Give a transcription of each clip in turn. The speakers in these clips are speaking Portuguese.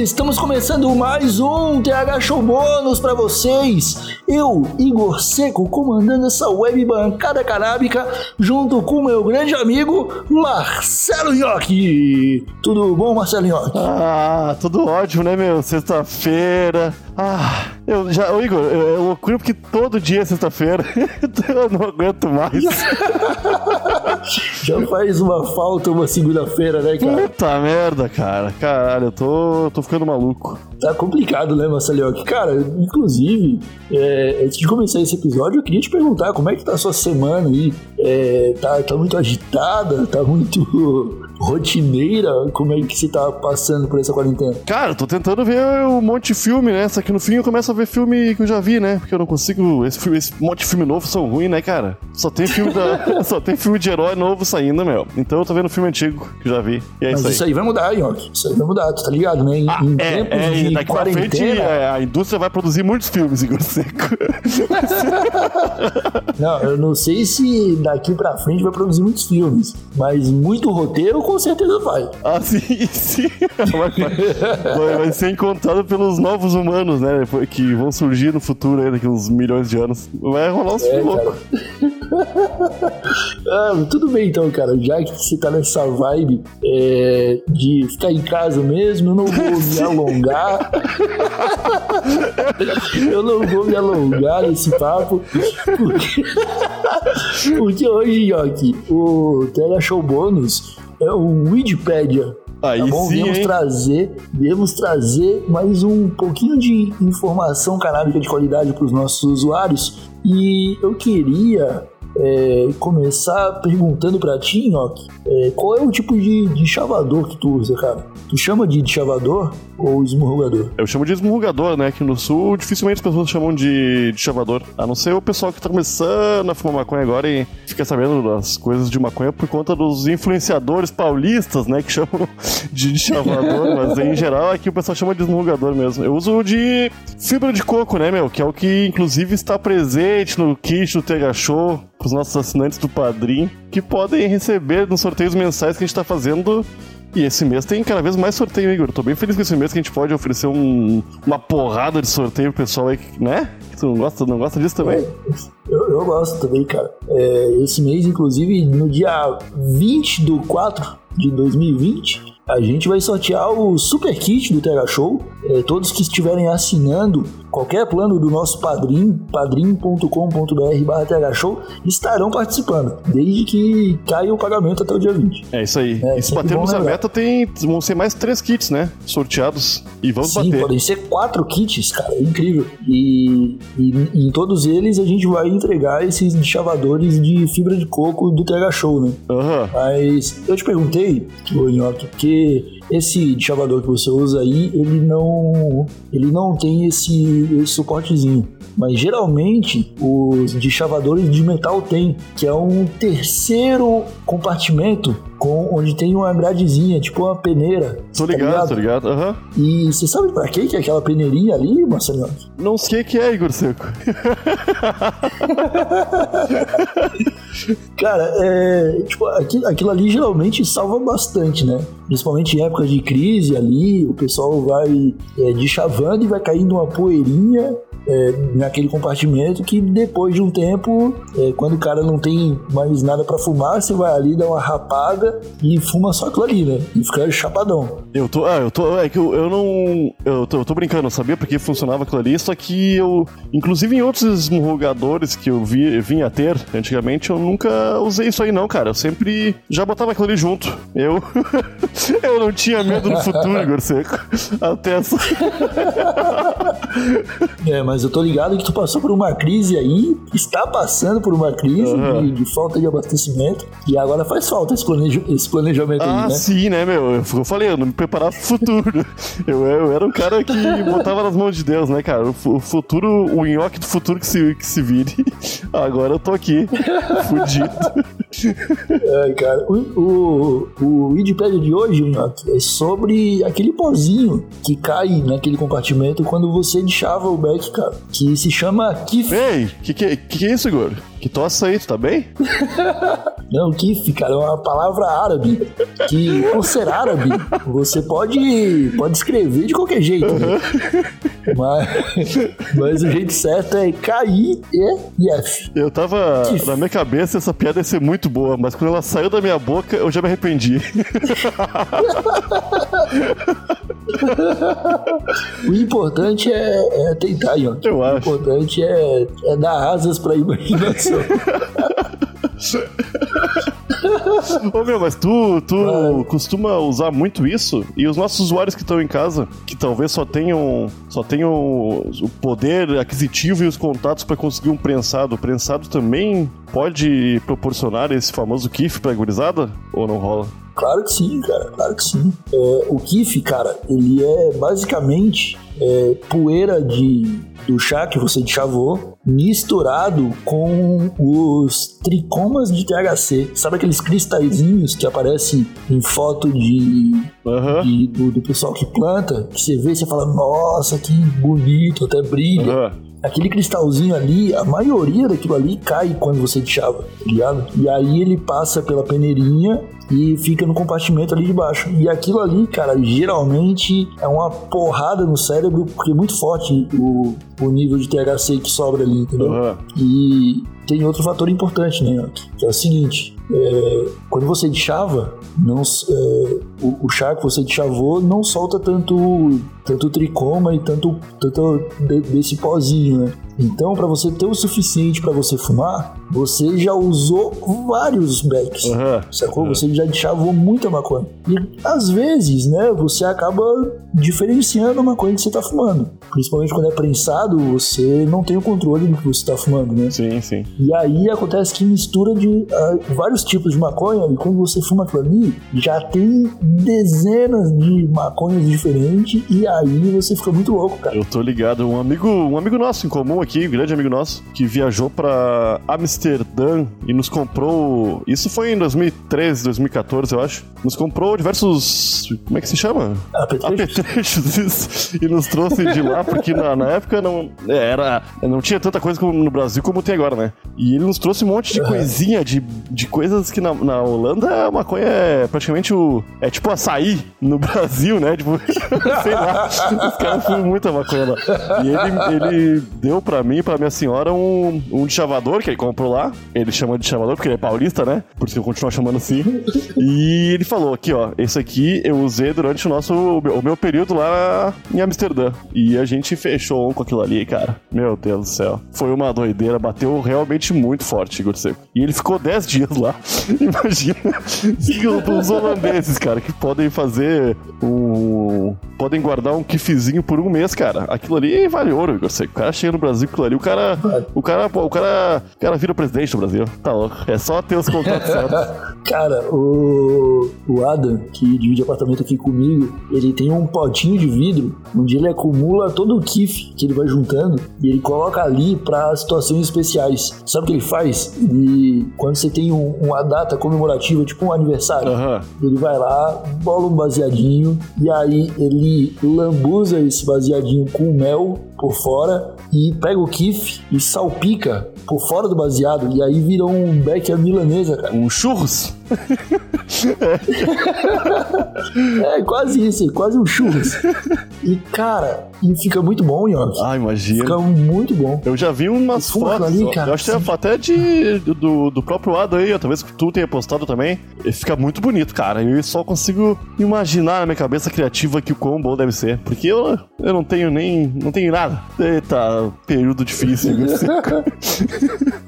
estamos começando mais um TH Show Bônus para vocês. Eu, Igor Seco, comandando essa web bancada canábica, junto com meu grande amigo Marcelo Nhoque. Tudo bom, Marcelo Nhoque? Ah, tudo ótimo, né, meu? Sexta-feira. Ah, eu já, ô Igor, eu, eu loucura porque todo dia é sexta-feira. eu não aguento mais. já faz uma falta uma segunda-feira, né, cara? Puta merda, cara. Caralho, eu tô, tô ficando maluco. Tá complicado, né, Marcelo? Cara, inclusive, é, antes de começar esse episódio, eu queria te perguntar como é que tá a sua semana aí. É, tá, tá muito agitada? Tá muito rotineira? Como é que você tá passando por essa quarentena? Cara, eu tô tentando ver um monte de filme, né? Só que no fim eu começo a ver filme que eu já vi, né? Porque eu não consigo. Esse, filme, esse monte de filme novo são ruins, né, cara? Só tem filme da, só tem filme de herói novo saindo, meu. Então eu tô vendo filme antigo que eu já vi. E é Mas isso aí. isso aí vai mudar, Yoki. Isso aí vai mudar, tu tá ligado, né? Em, Ah, em é, tempos é, de daqui pra frente quarentena. é, a indústria vai produzir muitos filmes, Igor Seco. Não, eu não sei se daqui pra frente vai produzir muitos filmes, mas muito roteiro com certeza vai. ah, sim, sim. Vai, vai- vai ser encontrado pelos novos humanos, né? Que vão surgir no futuro aí, daqui uns milhões de anos. Vai rolar uns É, loucos. Ah, tudo bem então, cara. Já que você tá nessa vibe é, de ficar em casa mesmo, eu não vou me alongar. eu não vou me alongar nesse papo. Porque, porque hoje, Yoki, o Tele Show Bônus é o Wikipedia. Aí Tá bom? sim, viemos hein? trazer, viemos trazer mais um pouquinho de informação canábica de qualidade para os nossos usuários. E eu queria é, começar perguntando para ti, Nhoque, é, qual é o tipo de, de chavador que tu usa, cara? Tu chama de chavador ou esmurrugador? Eu chamo de esmurrugador, né? Aqui no sul, dificilmente as pessoas chamam de, de chavador. A não ser o pessoal que tá começando a fumar maconha agora e fica sabendo das coisas de maconha por conta dos influenciadores paulistas, né? Que chamam de, de chavador. mas em geral aqui o pessoal chama de esmurrugador mesmo. Eu uso de fibra de coco, né, meu? Que é o que inclusive está presente no kit do Tega Show pros nossos assinantes do Padrim, que podem receber nos sorteios mensais que a gente tá fazendo e esse mês tem cada vez mais sorteio, Igor. Tô bem feliz com esse mês que a gente pode oferecer um- uma porrada de sorteio pro pessoal aí, né? Tu não gosta, não gosta disso também? Eu, eu gosto também, cara. É, esse mês, inclusive, no dia 20 do 4 de 2020, a gente vai sortear o Super Kit do Terra Show. É, todos que estiverem assinando qualquer plano do nosso padrim, padrim.com.br barra Show, estarão participando, desde que caia o pagamento até o dia 20. É isso aí. É, e se batermos a meta, tem, vão ser mais três kits, né? Sorteados. E vamos Sim, bater. podem ser quatro kits, cara, é incrível. E, e- em todos eles a gente vai entregar esses chavadores de fibra de coco do TH Show, né? Aham. Mas eu te perguntei, Nhoque, porque esse chavador que você usa aí, ele não, ele não tem esse, esse suportezinho. Mas geralmente os chavadores de metal tem, que é um terceiro compartimento com onde tem uma gradezinha, tipo uma peneira. Tô tá ligado, tô ligado. Aham. E você sabe pra que é aquela peneirinha ali, Marcelinho? Não sei o que é, Igor Seco. Cara, é. Tipo, aquilo, aquilo ali geralmente salva bastante, né? Principalmente em épocas de crise ali, o pessoal vai é, deschavando e vai caindo uma poeirinha é, naquele compartimento que depois de um tempo, é, quando o cara não tem mais nada pra fumar, você vai ali, dá uma rapada e fuma só aquilo ali, né? E fica chapadão. Eu tô. Ah, eu tô. É que eu, eu não. Eu tô, eu tô brincando, eu sabia porque funcionava aquilo ali, só que eu. Inclusive em outros esmurrugadores que eu vi, vinha a ter antigamente, eu nunca usei isso aí, não, cara. Eu sempre já botava aquilo ali junto. Eu. eu não tinha medo do futuro, Igor Seco. Até essa. É, mas eu tô ligado que tu passou por uma crise aí, está passando por uma crise Aham. de, de falta de abastecimento, e agora faz falta esse, esse planejamento Ah, aí, né? sim, né, meu? Eu, falei, eu não me preparava pro futuro. Eu, eu era um cara que botava nas mãos de Deus, né, cara? O futuro, o nhoque do futuro que se, que se vire. Agora eu tô aqui, fudido. É, cara, o, o, o Wikipedia de hoje, é sobre aquele pozinho que cai naquele compartimento quando você deixava o back, cara, que se chama Kif. Ei, que, que que que é isso, Igor? Que tosse aí, tu tá bem? Não, Kif, cara, é uma palavra árabe que, por ser árabe, você pode, pode escrever de qualquer jeito, né? Mas, mas o jeito certo é K-I-E-F. Eu tava. Na minha cabeça essa piada ia ser muito boa, mas quando ela saiu da minha boca, eu já me arrependi. O importante é, é tentar, Ian. Eu O acho. importante é, é dar asas pra imaginação. Ô meu, mas tu, tu costuma usar muito isso? E os nossos usuários que estão em casa, que talvez só tenham só tenham o poder aquisitivo e os contatos para conseguir um prensado, o prensado também pode proporcionar esse famoso kiff pra gurizada? Ou não rola? Claro que sim, cara, claro que sim. É, o kiff, cara, ele é basicamente é, poeira de, do chá que você chavou misturado com os tricomas de THC. Sabe aqueles cristalzinhos que aparecem em foto de, Aham. de- do, do pessoal que planta? Que você vê e você fala, nossa, que bonito, até brilha. Aham. Aquele cristalzinho ali, a maioria daquilo ali cai quando você deixava, tá ligado? E aí ele passa pela peneirinha e fica no compartimento ali de baixo. E aquilo ali, cara, geralmente é uma porrada no cérebro, porque é muito forte o, o nível de THC que sobra ali, entendeu? Aham. E tem outro fator importante, né? Que é o seguinte: é, quando você deixava, não, é, o, o chá que você deixavou não solta tanto, tanto tricoma e tanto, tanto de- desse pozinho, né? Então, para você ter o suficiente para você fumar, você já usou vários backs. Aham. Sacou? Você já chavou muita maconha. E às vezes, né, você acaba diferenciando a maconha que você tá fumando. Principalmente quando é prensado, você não tem o controle do que você tá fumando, né? Sim, sim. E aí acontece que mistura de ah, vários tipos de maconha, e quando você fuma aquilo ali, já tem dezenas de maconhas diferentes, e aí você fica muito louco, cara. Eu tô ligado. Um amigo, um amigo nosso em comum aqui, um grande amigo nosso, que viajou pra Amsterdã e nos comprou. Isso foi em 2013, 2014, eu acho. Nos comprou diversos. Como é que se chama? Apetrecho? apetrechos isso, e nos trouxe de lá, porque na, na época não é, era, não tinha tanta coisa no Brasil como tem agora, né? E ele nos trouxe um monte de coisinha, de, de coisas que na, na Holanda a maconha é praticamente o. É tipo açaí no Brasil, né? Tipo, sei lá. Os caras fumam muita maconha lá. E ele, ele deu pra mim pra minha senhora um, um chavador que ele comprou lá. Ele chama de chavador porque ele é paulista, né? Por isso eu continuo chamando assim. E ele falou aqui, ó, esse aqui eu usei durante o nosso o meu período lá em Amsterdã. E a gente fechou um com aquilo ali, cara. Meu Deus do céu. Foi uma doideira, bateu realmente muito forte, Igor Seco. E ele ficou 10 dias lá. Imagina os holandeses, cara, que podem fazer um. podem guardar um kiffzinho por um mês, cara. Aquilo ali vale ouro, Igor Seco. O cara chega no Brasil com aquilo ali, o cara. O cara, pô, o cara, o cara vira presidente do Brasil. Tá louco. É só ter os contatos certos. Cara, o, o Adam, que divide apartamento aqui comigo, ele tem um potinho de vidro onde ele acumula todo o kiff que ele vai juntando e ele coloca ali para situações especiais. Sabe o que ele faz? Ele, quando você tem um- uma data comemorativa, tipo um aniversário, Aham. ele vai lá, bola um baseadinho e aí ele lambuza esse baseadinho com mel por fora e pega o kiff e salpica por fora do baseado e aí vira um beck à milanesa, cara. Um churros? É quase isso, é quase um churros. E cara, e fica muito bom, Yoki. Ah, imagina. Fica muito bom. Eu já vi umas fotos. ali, cara. eu acho que é até de, do, do próprio Ado aí, talvez que tu tenha postado também. Ele fica muito bonito, cara. Eu só consigo imaginar na minha cabeça criativa que o bom deve ser. Porque eu, eu não tenho nem. não tenho nada. Eita, período difícil.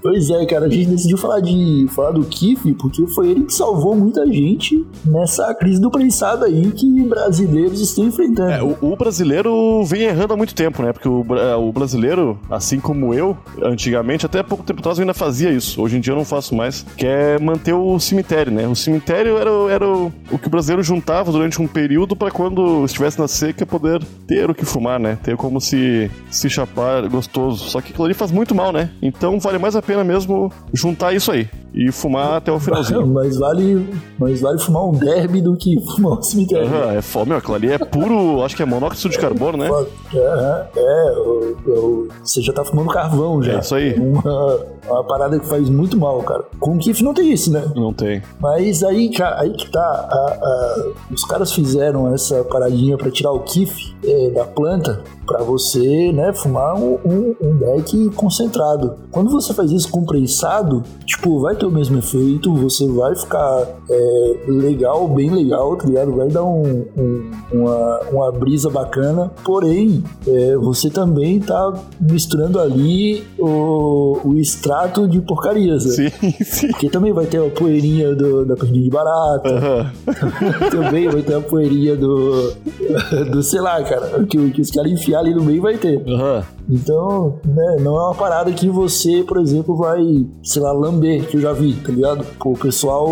Pois é, cara, a gente decidiu falar de falar do Kiff porque foi ele que salvou muita gente nessa crise do prensado aí que brasileiros estão enfrentando. É, o, o brasileiro vem errando há muito tempo, né? Porque o, bra- o brasileiro, assim como eu, antigamente, até pouco tempo atrás eu ainda fazia isso. Hoje em dia eu não faço mais. Que é manter o cemitério, né? O cemitério era, o- era o, o que o brasileiro juntava durante um período pra quando estivesse na seca poder ter o que fumar, né? Ter como se, se chapar gostoso. Só que aquilo ali faz muito mal, né? Então vale mais a pena mesmo juntar isso aí. E fumar até o finalzinho. Mas vale, mas vale fumar um derby do que fumar um cemitério. Aham, é foda, meu, aquilo ali é puro, acho que é monóxido de carbono, né? É, é, o- o- você já tá fumando carvão já. É isso aí. Uma, uma parada que faz muito mal, cara. Com o Kiff não tem isso, né? Não tem. Mas aí, cara, aí que tá. a- a- os caras fizeram essa paradinha pra tirar o kiff é, da planta pra você, né, fumar um, um, um deck concentrado. Quando você faz isso com prensado, tipo, vai ter o mesmo efeito, você vai ficar é, legal, bem legal, tá ligado? Vai dar um, um- uma, uma brisa bacana. Porém, é, você também tá misturando ali o, o extrato de porcarias. né? Sim, sim. Porque também vai ter a poeirinha do- da perninha de barata, Aham. também vai ter a poeirinha do, do sei lá, cara, que, que os caras enfiar ali no meio vai ter. Aham. Então, né, não é uma parada que você, por exemplo, vai, sei lá, lamber, que eu já vi, tá ligado? O pessoal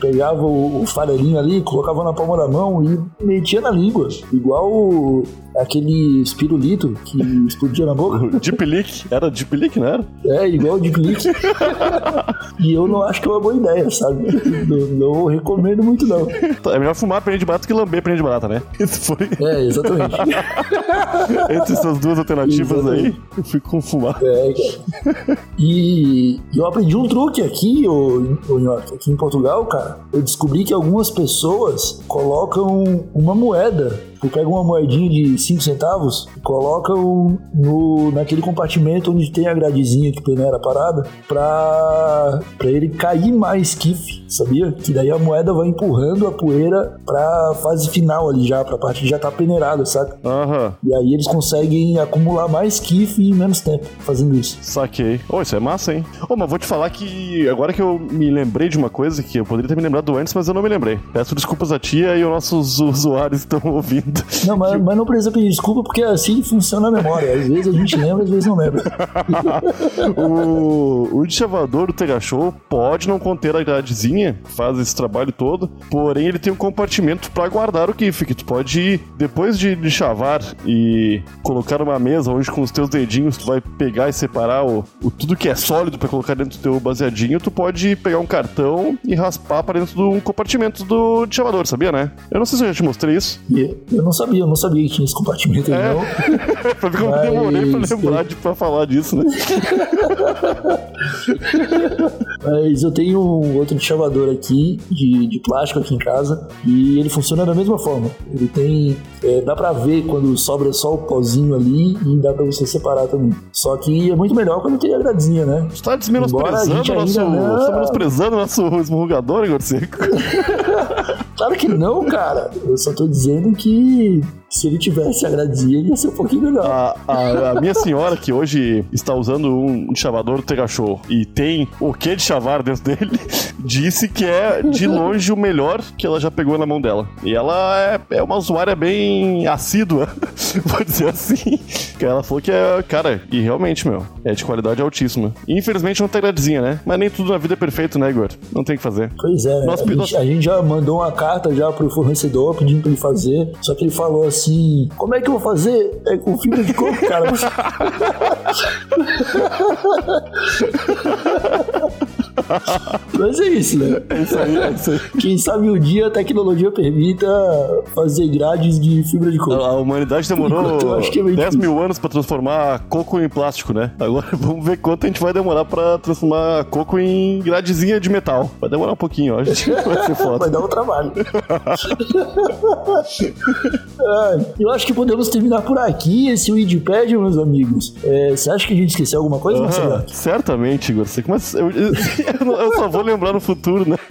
pegava o, o farelinho ali, colocava na palma da mão e metia na língua, igual aquele espirulito que explodia na boca. Deep Leak. Era Deep Leak, não era? É, igual o de clique. e eu não acho que é uma boa ideia, sabe? Não, não recomendo muito, não. É melhor fumar pena de barata que lamber pena de barata, né? Isso foi É, exatamente. entre essas duas alternativas aí. Eu fico com fumar. É, cara. E eu aprendi um truque aqui, ô, ô Nhoque, aqui em Portugal, cara. Eu descobri que algumas pessoas colocam uma moeda. Tipo, pegam uma moedinha de 5 centavos e colocam no, naquele compartimento onde tem a gradezinha que peneira a parada pra, pra ele cair mais kiff, sabia? Que daí a moeda vai empurrando a poeira pra fase final ali já, pra parte que já tá peneirada, saca? Aham. E aí eles conseguem acumular mais kiff em menos tempo fazendo isso. Saquei. Ô, isso é massa, hein? Ô, mas vou te falar que agora que eu me lembrei de uma coisa que eu poderia ter me lembrado antes, mas eu não me lembrei. Peço desculpas a tia e os nossos usuários que estão ouvindo. Não, mas, mas não precisa pedir desculpa porque assim funciona a memória. Às vezes a gente lembra, às vezes não lembra. o, o deschavador do Tega Show pode não conter a gradezinha, faz esse trabalho todo, porém ele tem um compartimento pra guardar o kiff, que tu pode ir, depois de, de chavar e colocar numa mesa onde com os teus dedinhos tu vai pegar e separar o, o tudo que é sólido pra colocar dentro do teu baseadinho, tu pode pegar um cartão e raspar pra dentro do compartimento do deschavador, sabia, né? Eu não sei se eu já te mostrei isso. Eu não sabia, eu não sabia que tinha esse compartimento aí, É. não. pra ver como Mas- demorei pra lembrar de, pra falar disso, né? Mas eu tenho um outro chavador aqui, de, de plástico aqui em casa, e ele funciona da mesma forma. Ele tem. é, dá pra ver quando sobra só o pozinho ali e dá pra você separar também. Só que é muito melhor quando tem a gradezinha, né? Tu tá desmenosprezando nosso. não- Você tá menosprezando o nosso esmurrugador, Igor Seco. Claro que não, cara. Eu só tô dizendo que se ele tivesse a gradezinha, ele ia ser um pouquinho melhor. A, a- a minha senhora, que hoje está usando um chavador do Tega Show e tem o que de chavar dentro dele, disse que é de longe o melhor que ela já pegou na mão dela. E ela é, é uma usuária bem assídua, vou dizer assim. Que ela falou que é, cara, e realmente, meu, é de qualidade altíssima. E, infelizmente não tem gradezinha, né? Mas nem tudo na vida é perfeito, né, Igor? Não tem o que fazer. Pois é? Nossa, a, gente, a gente já mandou uma carta já pro fornecedor pedindo pra ele fazer, só que ele falou assim, como é que eu vou fazer? É com fibra de coco, cara. Mas é isso, né? É isso aí, é isso aí. Quem sabe um dia a tecnologia permita fazer grades de fibra de coco. A humanidade demorou Enquanto eu acho que é meio 10 difícil. mil anos pra transformar coco em plástico, né? Agora vamos ver quanto a gente vai demorar pra transformar coco em gradezinha de metal. Vai demorar um pouquinho, ó. Vai ser foda. Vai dar um trabalho. Eu acho que podemos terminar por aqui esse Wikipedia, meus amigos. É, você acha que a gente esqueceu alguma coisa, Marcelo? certamente, Igor. Começa... eu, eu- eu só vou lembrar no futuro, né?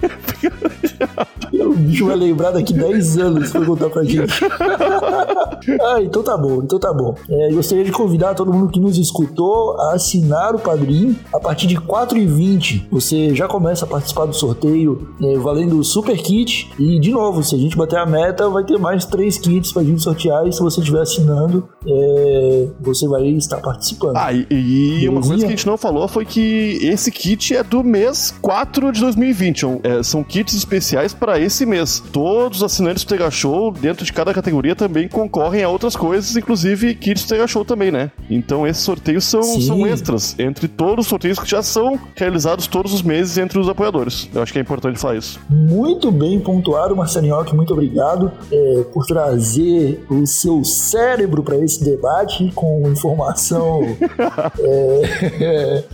O bicho vai lembrar daqui 10 anos pra contar pra gente. ah, então tá bom, então tá bom. É, gostaria de convidar todo mundo que nos escutou a assinar o Padrim. A partir de 4,20 você já começa a participar do sorteio é, valendo o Super Kit. E, de novo, se a gente bater a meta, vai ter mais 3 kits pra gente sortear. E se você estiver assinando, é, você vai estar participando. Ah, e, e uma coisa que a gente não falou foi que esse kit é do mês 4 de 2020. São, é, são kits especiais para esse mês. Todos os assinantes do Tega Show, dentro de cada categoria, também concorrem concorrem a outras coisas, inclusive Kids Terra Show também, né? Então esses sorteios são, são extras entre todos os sorteios que já são realizados todos os meses entre os apoiadores. Eu acho que é importante falar isso. Muito bem pontuado, Marcelinhoque, muito obrigado é, por trazer o seu cérebro para esse debate com informação é,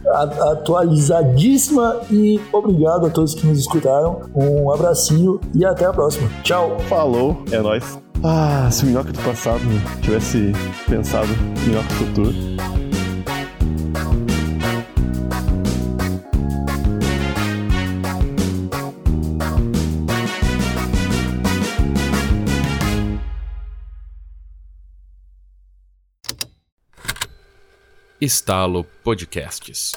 atualizadíssima e obrigado a todos que nos escutaram. Um abracinho e até a próxima. Tchau. Falou, é nóis. Ah, se o Minhoca do passado tivesse pensado no Minhoca do futuro. Estalo Podcasts.